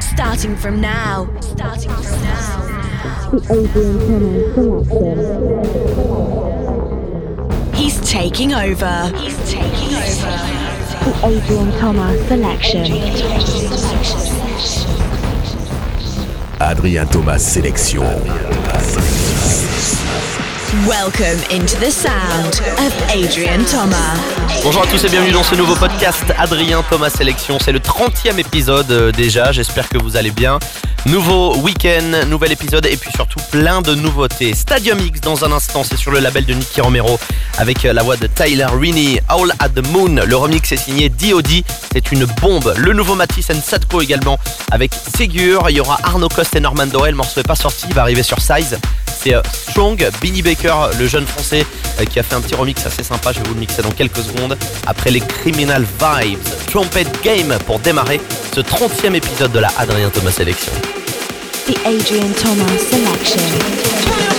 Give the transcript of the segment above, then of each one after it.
Starting from now. Starting from now. Adrian Cannon Selection. He's taking over. He's taking over. The Adrian Thomas Selection. Adrian Thomas Selection. Welcome into the sound of Adrian Thomas. Bonjour à tous et bienvenue dans ce nouveau podcast Adrien Thomas Sélection. C'est le 30e épisode euh, déjà, j'espère que vous allez bien. Nouveau week-end, nouvel épisode et puis surtout plein de nouveautés. Stadium X dans un instant, c'est sur le label de Nicky Romero avec euh, la voix de Tyler Rini, All at the Moon. Le remix est signé DOD, c'est une bombe. Le nouveau Matisse and Sadko également avec Ségur. Il y aura Arno Coste et Norman Doyle, morceau n'est pas sorti, il va arriver sur Size. C'est euh, Strong, Benny Baker, le jeune français euh, qui a fait un petit remix assez sympa, je vais vous le mixer dans quelques secondes. Après les Criminal Vibes, Trumpet Game pour démarrer ce 30e épisode de la Adrien Thomas Sélection. the Adrian Thomas selection.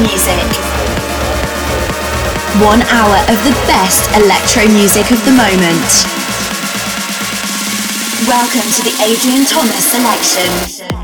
music. One hour of the best electro music of the moment. Welcome to the Adrian Thomas selection.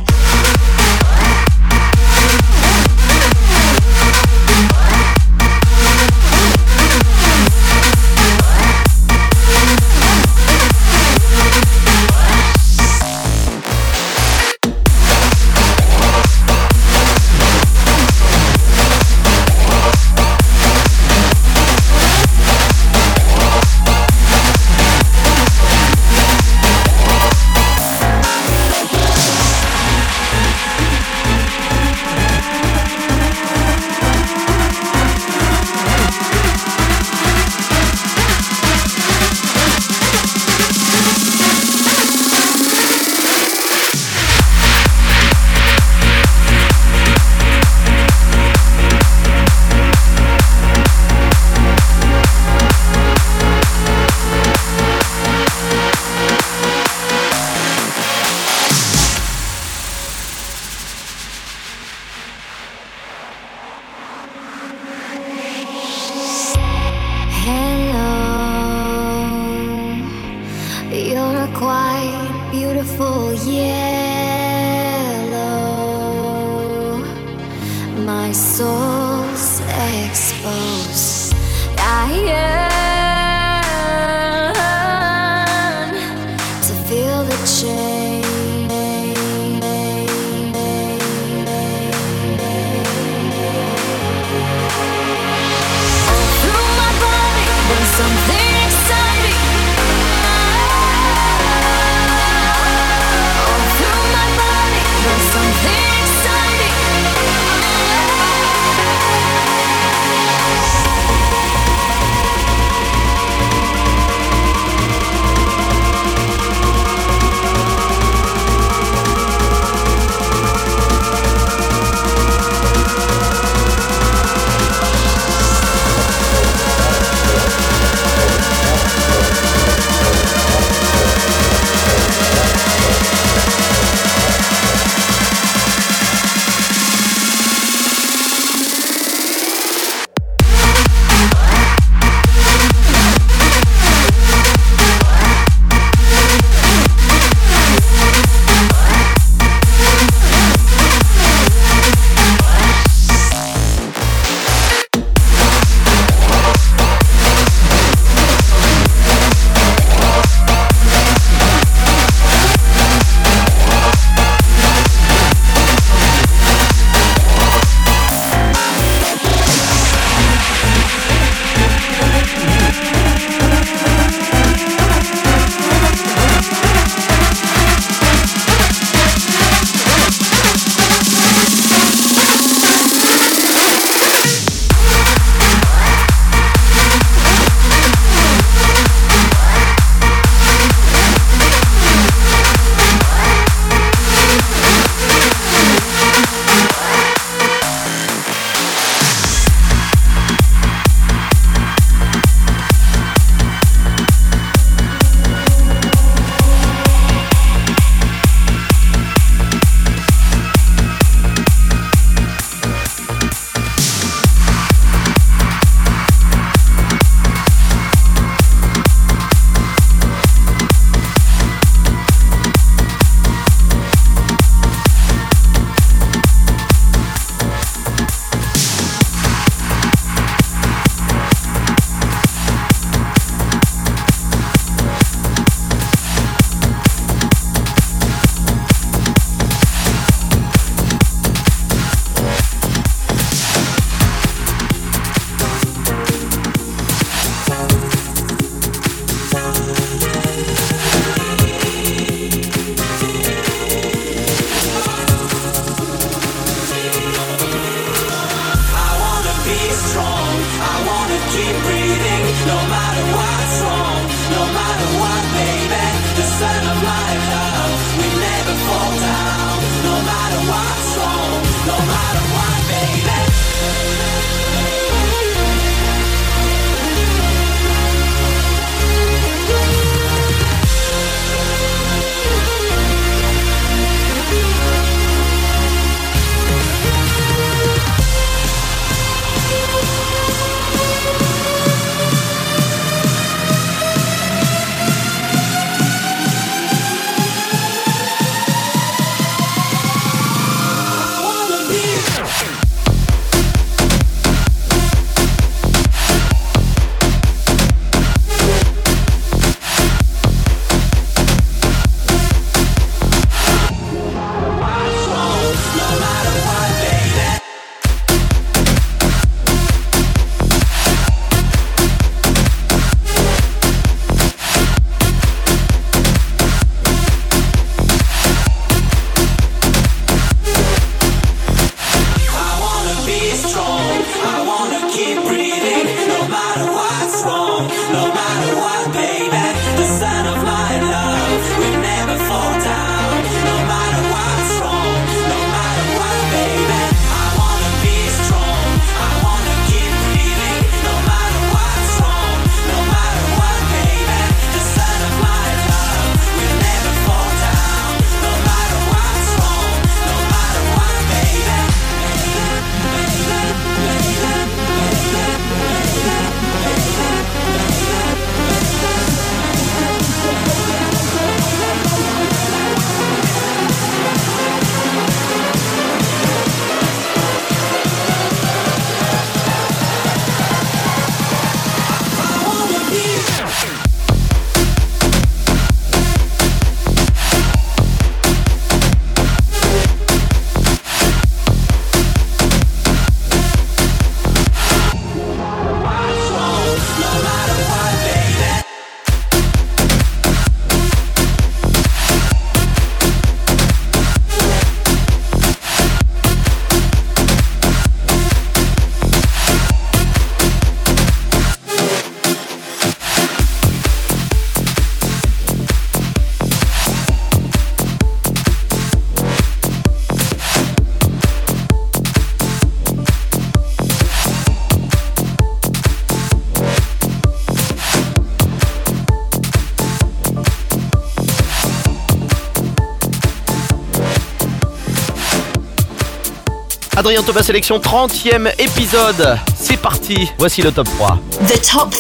Adrien Thomas Sélection, 30e épisode. C'est parti, voici le top 3. The top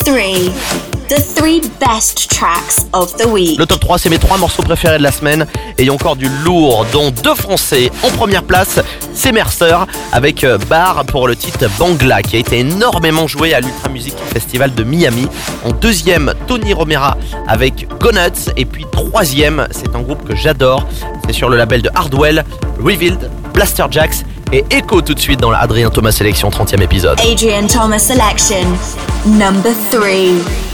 Le top 3, c'est mes trois morceaux préférés de la semaine. Et encore du lourd, dont deux français. En première place, c'est Mercer avec euh, Bar pour le titre Bangla, qui a été énormément joué à l'Ultra Music Festival de Miami. En deuxième, Tony Romera avec Go Et puis troisième, c'est un groupe que j'adore. C'est sur le label de Hardwell, Revealed, Blaster Jacks et écho tout de suite dans l'adrien Thomas Selection 30e épisode. Adrien Thomas Selection, number 3.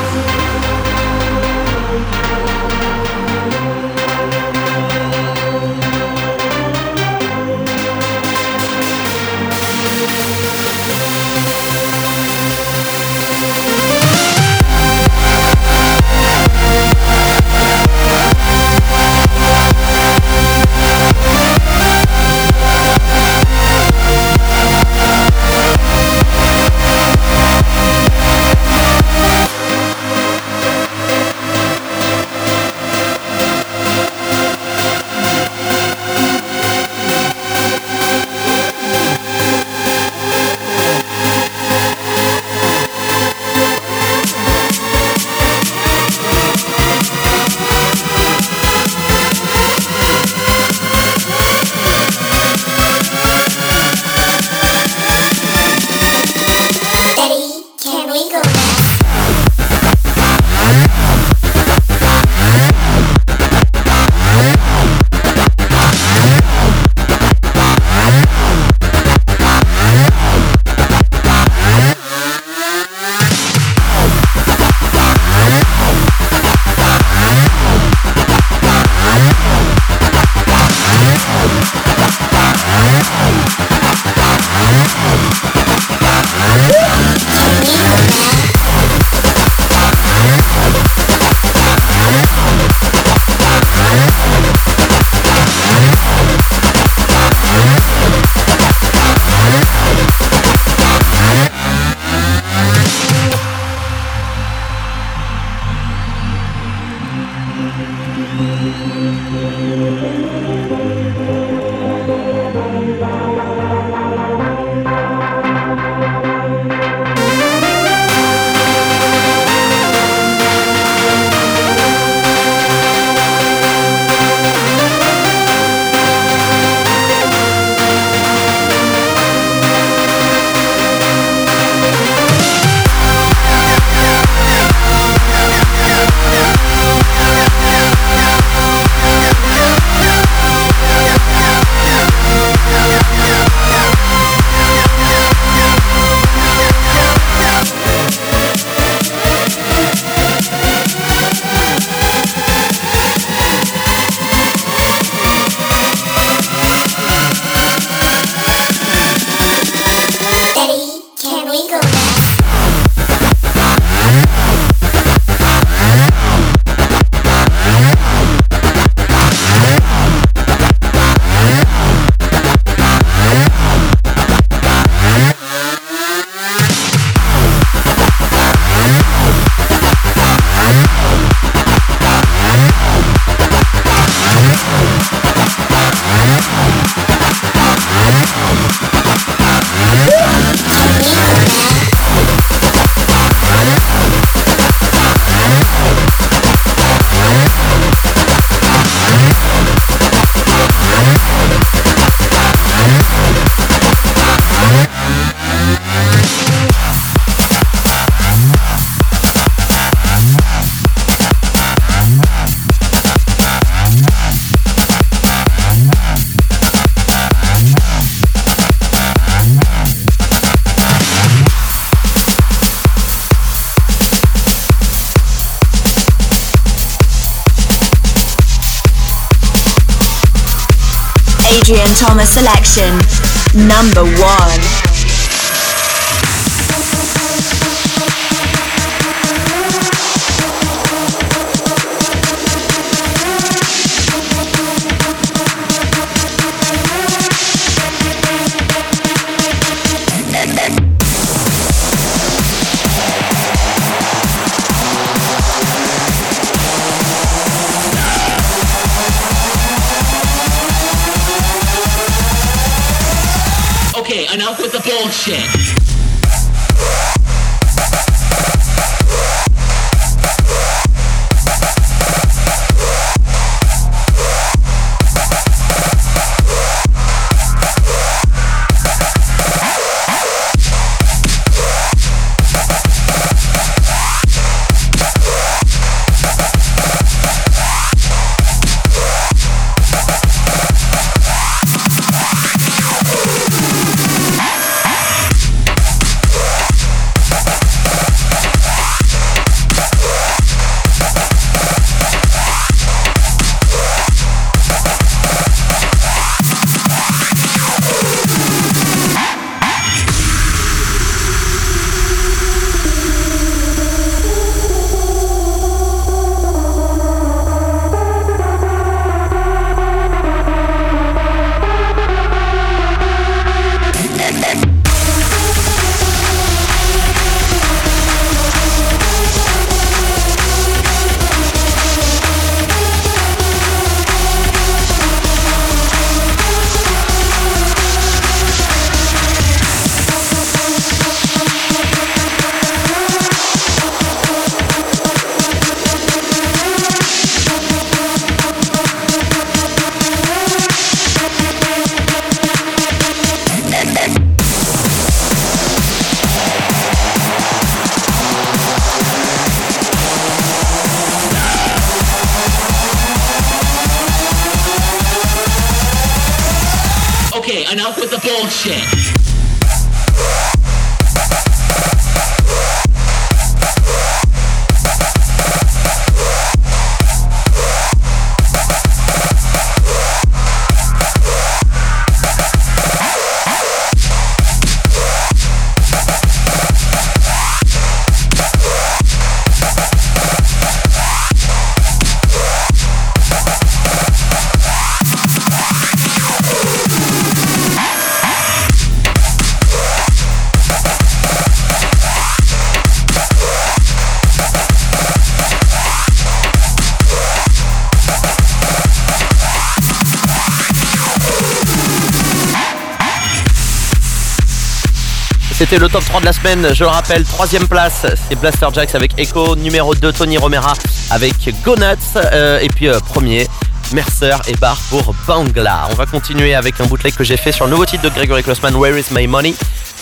Thomas selection. Number one. C'était le top 3 de la semaine, je le rappelle, troisième place, c'est Blaster Jacks avec Echo, numéro 2 Tony Romera avec Go Nuts, euh, et puis euh, premier. Mercer et Bar pour Bangla. On va continuer avec un bootleg que j'ai fait sur le nouveau titre de Gregory Klossman, Where is My Money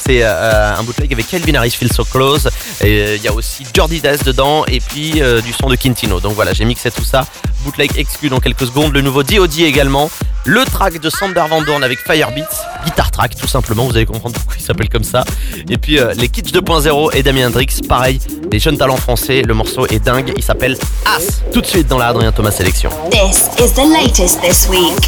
c'est euh, euh, un bootleg avec Calvin Harris Feel So Close. Et euh, il y a aussi Jordi Das dedans et puis du son de Quintino. Donc voilà, j'ai mixé tout ça. Bootleg exclu dans quelques secondes. Le nouveau D.O.D. également. Le track de Sander Van Dorn avec Firebeats. Guitar track tout simplement. Vous allez comprendre pourquoi il s'appelle comme ça. Et puis les Kids 2.0 et Damien Hendrix. Pareil, les jeunes talents français. Le morceau est dingue. Il s'appelle As. Tout de suite dans la Adrien Thomas Sélection. This is the latest this week.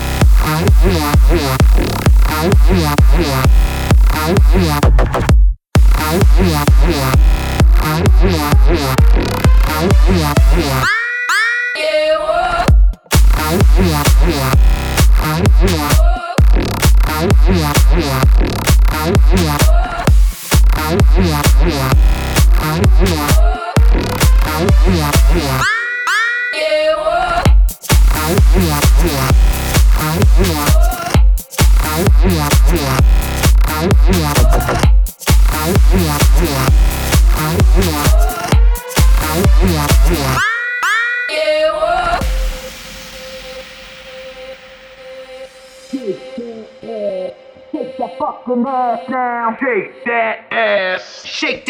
Yeah.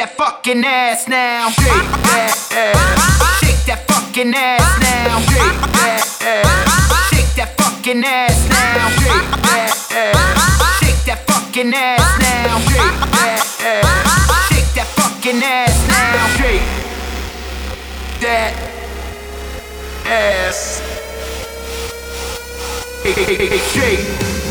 that fucking ass now. Shake that ass. Shake that fucking ass now. Shake that ass. Shake that fucking ass now. Shake that ass. Shake that fucking ass now. Shake that ass. Shake that fucking ass now. Shake that ass. Shake.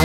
Ah!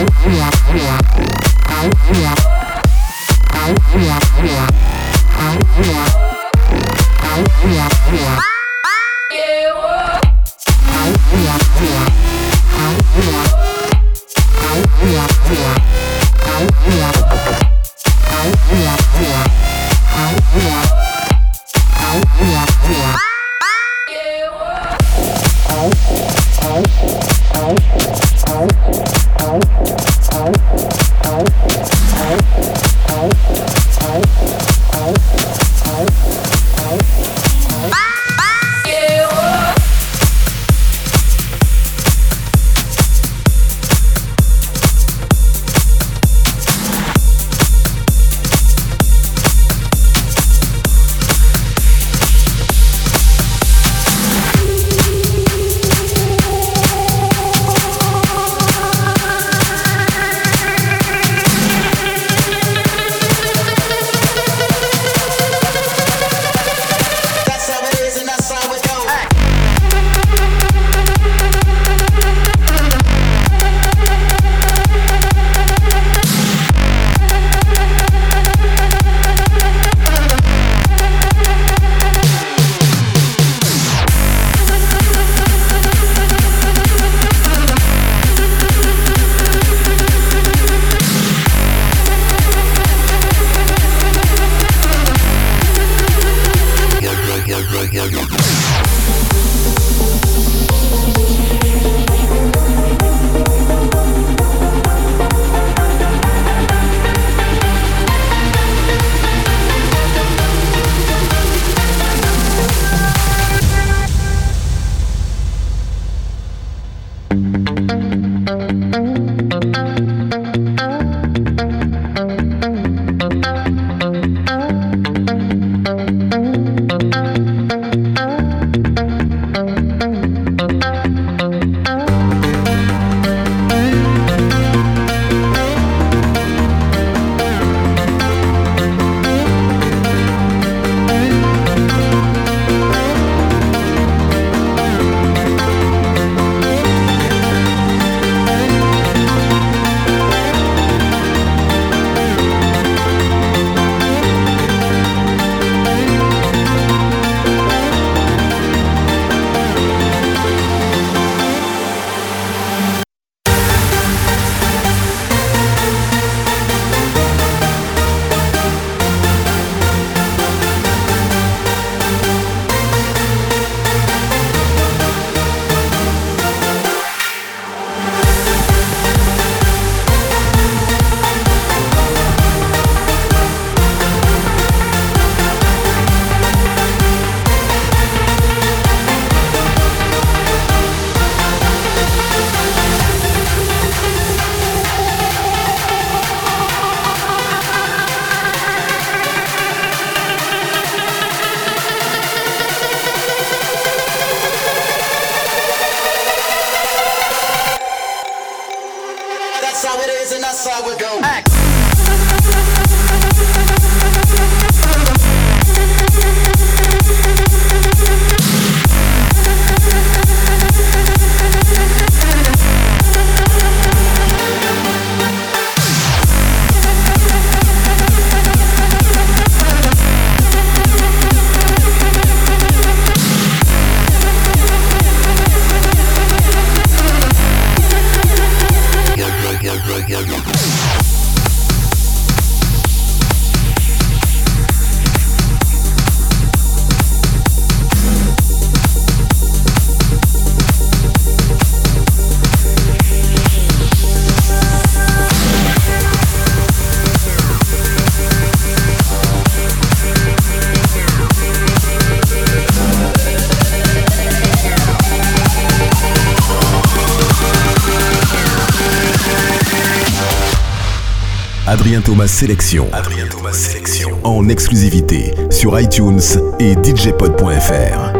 Adrien Thomas Sélection. En exclusivité sur iTunes et DJpod.fr.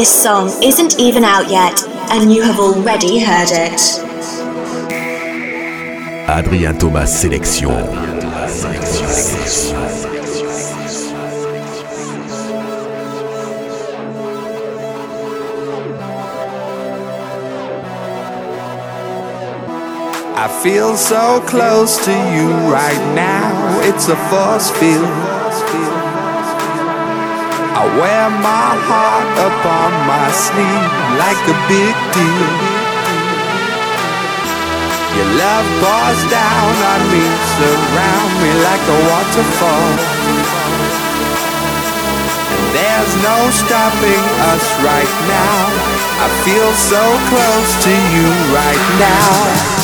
This song isn't even out yet, and you have already heard it. Adrien Thomas Sélection. I feel so close to you right now, it's a force field. I wear my heart upon my sleeve like a big deal. Your love pours down on me, surround me like a waterfall. And there's no stopping us right now. I feel so close to you right now.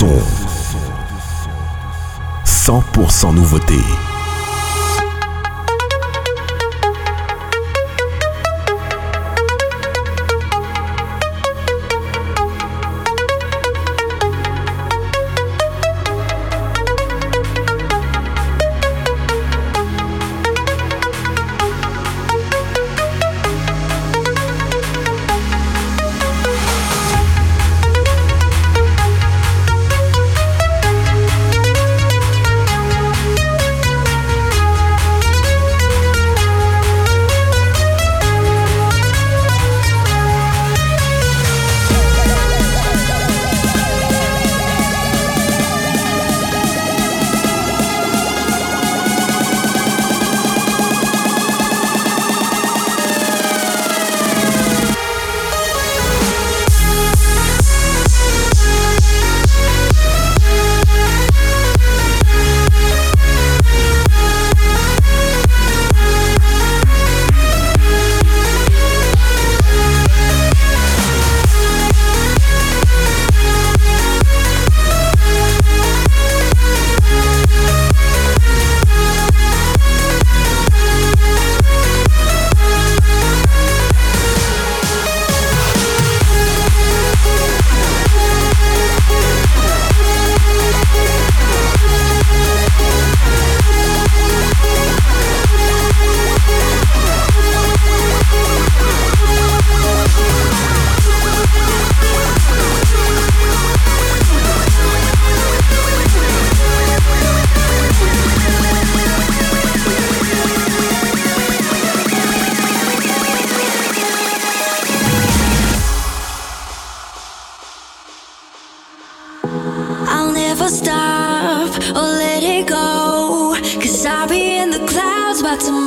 som.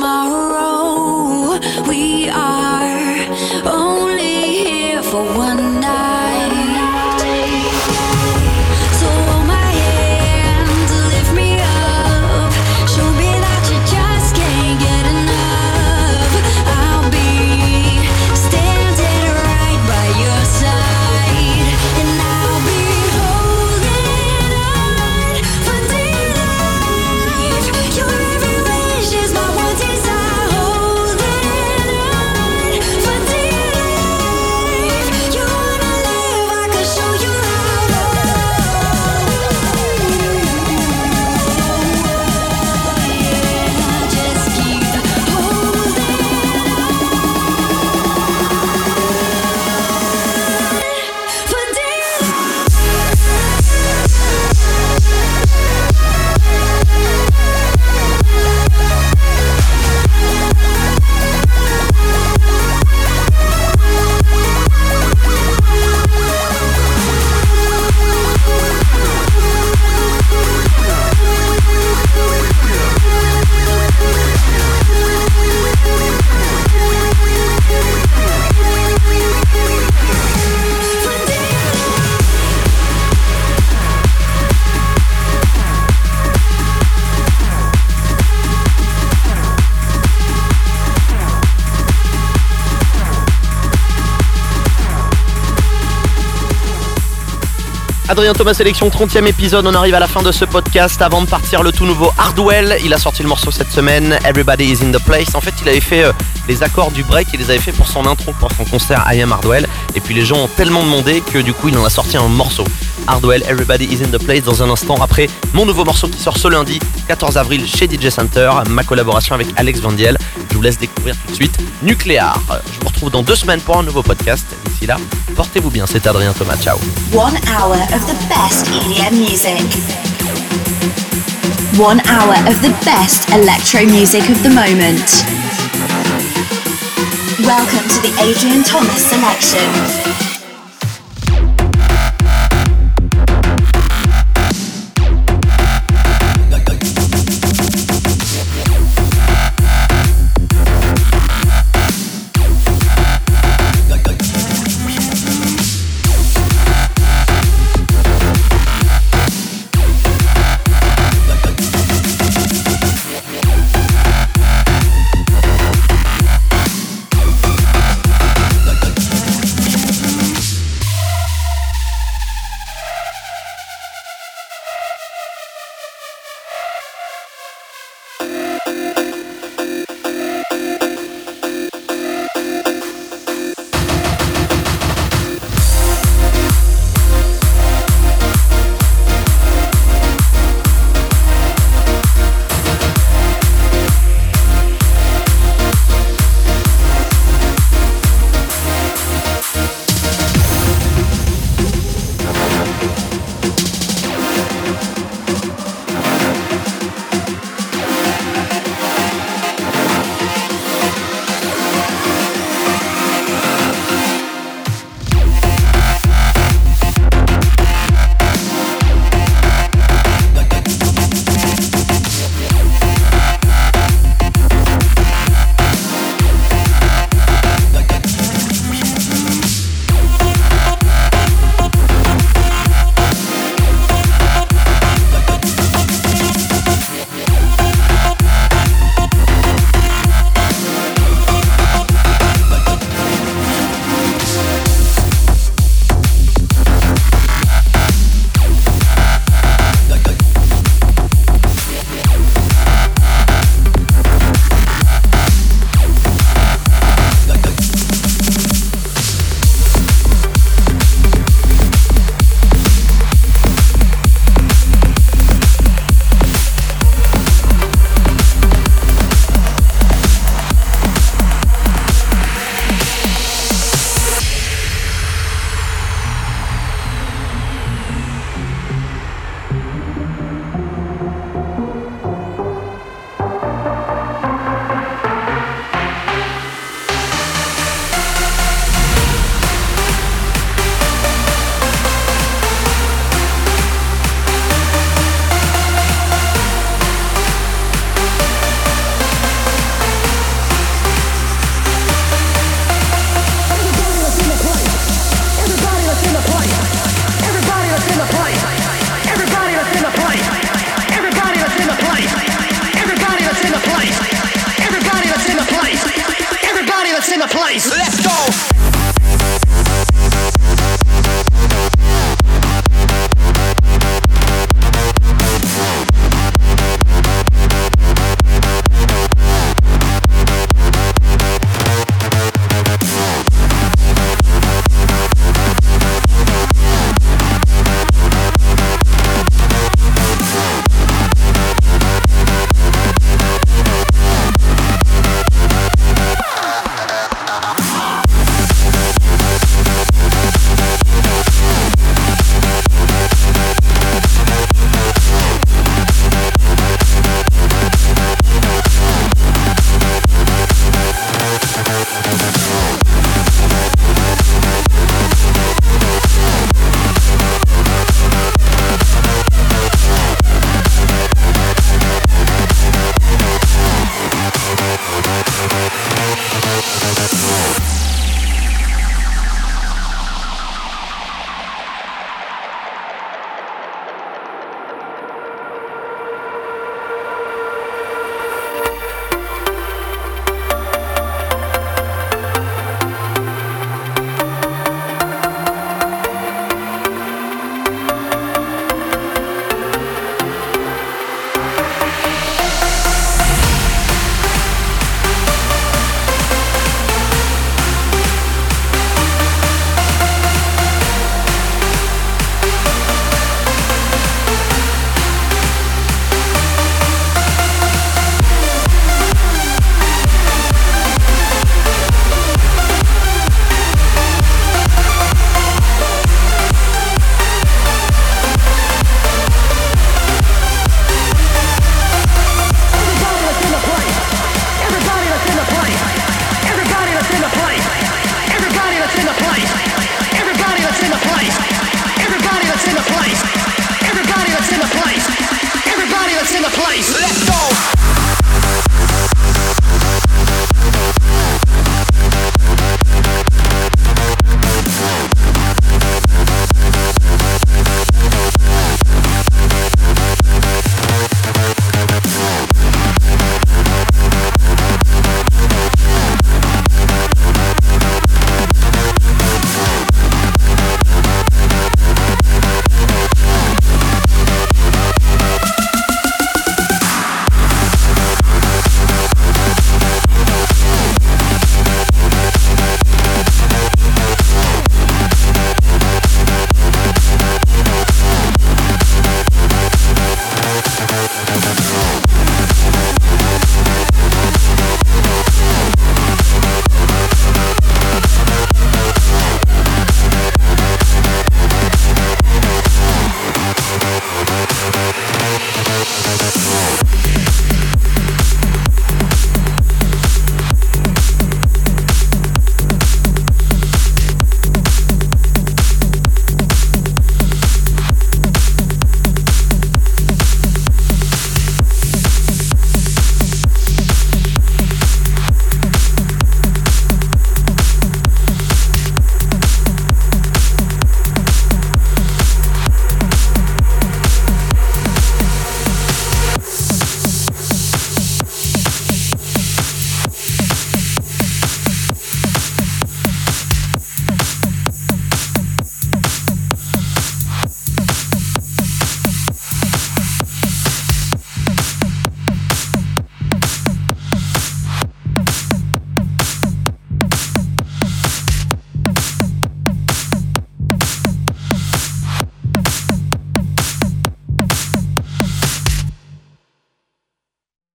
tomorrow we are Adrien Thomas Sélection, 30e épisode. On arrive à la fin de ce podcast. Avant de partir, le tout nouveau Hardwell. Il a sorti le morceau cette semaine, Everybody is in the place. En fait, il avait fait les euh, accords du break, il les avait fait pour son intro, pour son concert I Am Hardwell. Et puis les gens ont tellement demandé que du coup, il en a sorti un morceau. Hardwell, Everybody is in the place dans un instant après mon nouveau morceau qui sort ce lundi 14 avril chez DJ Center, ma collaboration avec Alex Vandiel. Je vous laisse découvrir tout de suite Nuclear. Je vous retrouve dans deux semaines pour un nouveau podcast. D'ici là, portez-vous bien, c'est Adrien Thomas, ciao. One hour of the best EDM music. One hour of the best electro music of the moment. Welcome to the Adrian Thomas selection.